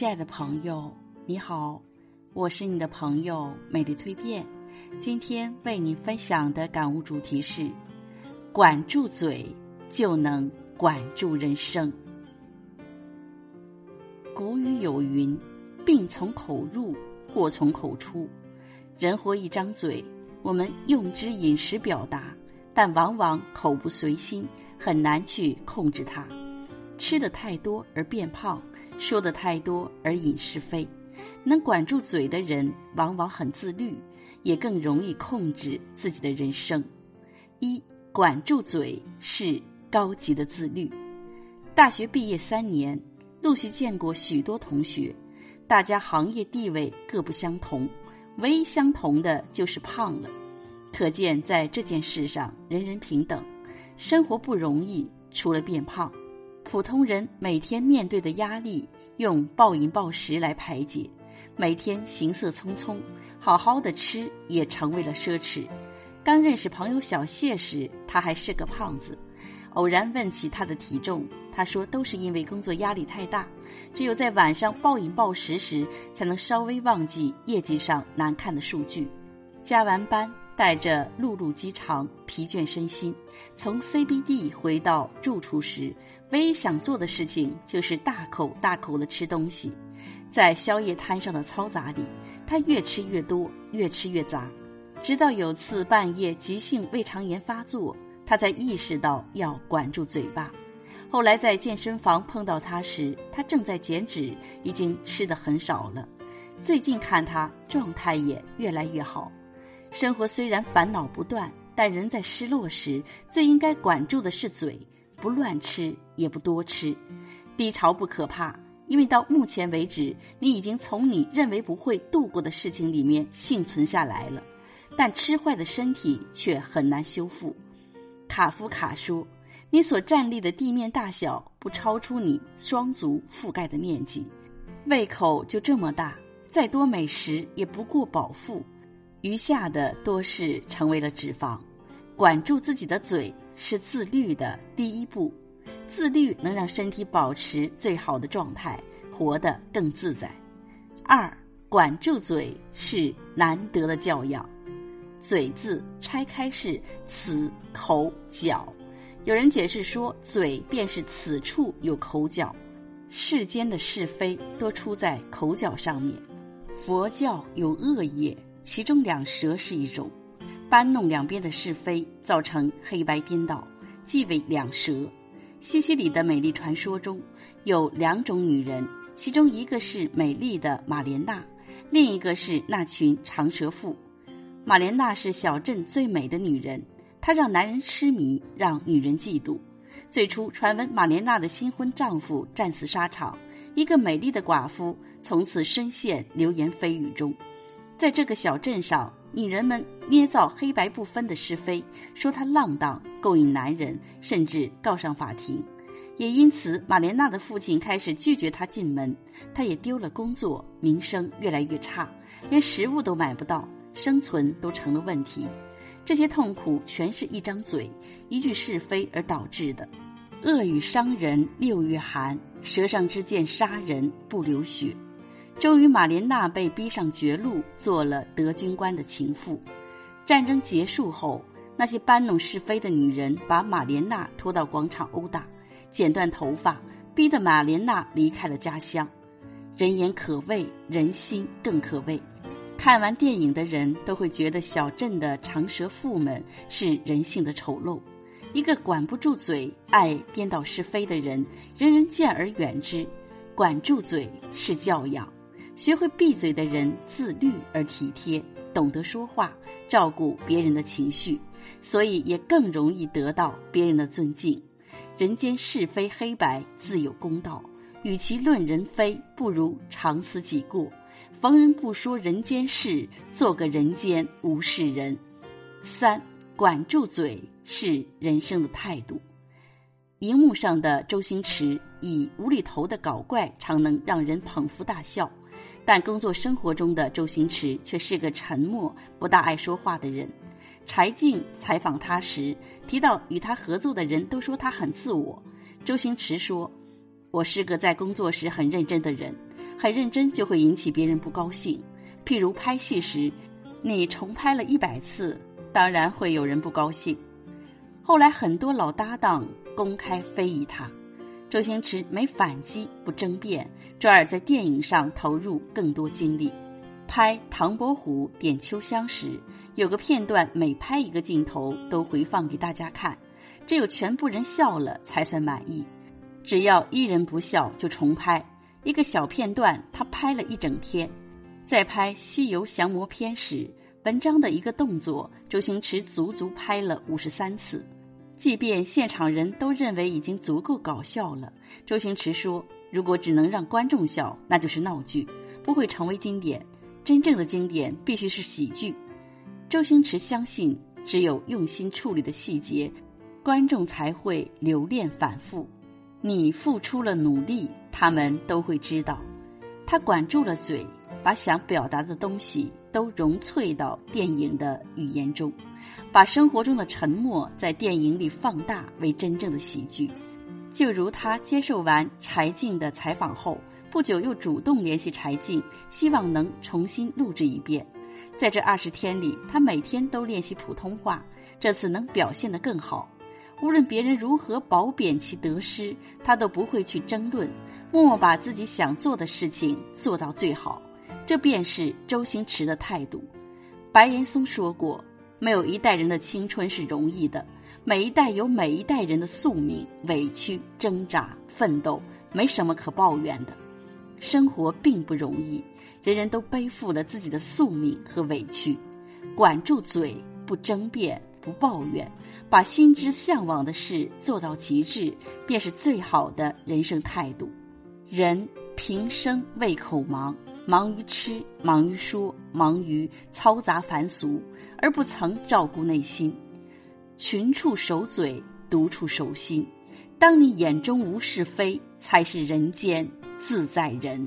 亲爱的朋友，你好，我是你的朋友美丽蜕变。今天为你分享的感悟主题是：管住嘴，就能管住人生。古语有云：“病从口入，祸从口出。”人活一张嘴，我们用之饮食表达，但往往口不随心，很难去控制它。吃的太多而变胖。说的太多而引是非，能管住嘴的人往往很自律，也更容易控制自己的人生。一管住嘴是高级的自律。大学毕业三年，陆续见过许多同学，大家行业地位各不相同，唯一相同的就是胖了。可见在这件事上人人平等。生活不容易，除了变胖。普通人每天面对的压力，用暴饮暴食来排解；每天行色匆匆，好好的吃也成为了奢侈。刚认识朋友小谢时，他还是个胖子。偶然问起他的体重，他说都是因为工作压力太大，只有在晚上暴饮暴食时，才能稍微忘记业绩上难看的数据。加完班，带着辘辘饥肠、疲倦身心，从 CBD 回到住处时。唯一想做的事情就是大口大口的吃东西，在宵夜摊上的嘈杂里，他越吃越多，越吃越杂，直到有次半夜急性胃肠炎发作，他才意识到要管住嘴巴。后来在健身房碰到他时，他正在减脂，已经吃的很少了。最近看他状态也越来越好。生活虽然烦恼不断，但人在失落时，最应该管住的是嘴。不乱吃，也不多吃，低潮不可怕，因为到目前为止，你已经从你认为不会度过的事情里面幸存下来了。但吃坏的身体却很难修复。卡夫卡说：“你所站立的地面大小不超出你双足覆盖的面积，胃口就这么大，再多美食也不过饱腹，余下的多是成为了脂肪。管住自己的嘴。”是自律的第一步，自律能让身体保持最好的状态，活得更自在。二，管住嘴是难得的教养。嘴字拆开是此口角，有人解释说，嘴便是此处有口角，世间的是非多出在口角上面。佛教有恶业，其中两舌是一种。搬弄两边的是非，造成黑白颠倒，即为两舌。西西里的美丽传说中有两种女人，其中一个是美丽的玛莲娜，另一个是那群长舌妇。玛莲娜是小镇最美的女人，她让男人痴迷，让女人嫉妒。最初传闻玛莲娜的新婚丈夫战死沙场，一个美丽的寡妇从此深陷流言蜚语中。在这个小镇上。女人们捏造黑白不分的是非，说她浪荡、勾引男人，甚至告上法庭。也因此，玛莲娜的父亲开始拒绝她进门，她也丢了工作，名声越来越差，连食物都买不到，生存都成了问题。这些痛苦全是一张嘴、一句是非而导致的。恶语伤人六月寒，舌上之剑杀人不流血。终于，玛莲娜被逼上绝路，做了德军官的情妇。战争结束后，那些搬弄是非的女人把玛莲娜拖到广场殴打，剪断头发，逼得玛莲娜离开了家乡。人言可畏，人心更可畏。看完电影的人都会觉得小镇的长舌妇们是人性的丑陋。一个管不住嘴、爱颠倒是非的人，人人见而远之。管住嘴是教养。学会闭嘴的人自律而体贴，懂得说话，照顾别人的情绪，所以也更容易得到别人的尊敬。人间是非黑白自有公道，与其论人非，不如常思己过。逢人不说人间事，做个人间无事人。三管住嘴是人生的态度。荧幕上的周星驰以无厘头的搞怪，常能让人捧腹大笑。但工作生活中的周星驰却是个沉默、不大爱说话的人。柴静采访他时提到，与他合作的人都说他很自我。周星驰说：“我是个在工作时很认真的人，很认真就会引起别人不高兴。譬如拍戏时，你重拍了一百次，当然会有人不高兴。后来很多老搭档公开非议他，周星驰没反击不争辩，转而在电影上投入更多精力。拍《唐伯虎点秋香》时，有个片段每拍一个镜头都回放给大家看，只有全部人笑了才算满意。只要一人不笑就重拍一个小片段，他拍了一整天。在拍《西游降魔篇》时，文章的一个动作，周星驰足足拍了五十三次。即便现场人都认为已经足够搞笑了，周星驰说：“如果只能让观众笑，那就是闹剧，不会成为经典。真正的经典必须是喜剧。”周星驰相信，只有用心处理的细节，观众才会留恋反复。你付出了努力，他们都会知道。他管住了嘴。把想表达的东西都融萃到电影的语言中，把生活中的沉默在电影里放大为真正的喜剧。就如他接受完柴静的采访后，不久又主动联系柴静，希望能重新录制一遍。在这二十天里，他每天都练习普通话，这次能表现得更好。无论别人如何褒贬其得失，他都不会去争论，默默把自己想做的事情做到最好。这便是周星驰的态度。白岩松说过：“没有一代人的青春是容易的，每一代有每一代人的宿命、委屈、挣扎、奋斗，没什么可抱怨的。生活并不容易，人人都背负了自己的宿命和委屈。管住嘴，不争辩，不抱怨，把心之向往的事做到极致，便是最好的人生态度。人平生胃口忙。”忙于吃，忙于说，忙于嘈杂凡俗，而不曾照顾内心。群处守嘴，独处守心。当你眼中无是非，才是人间自在人。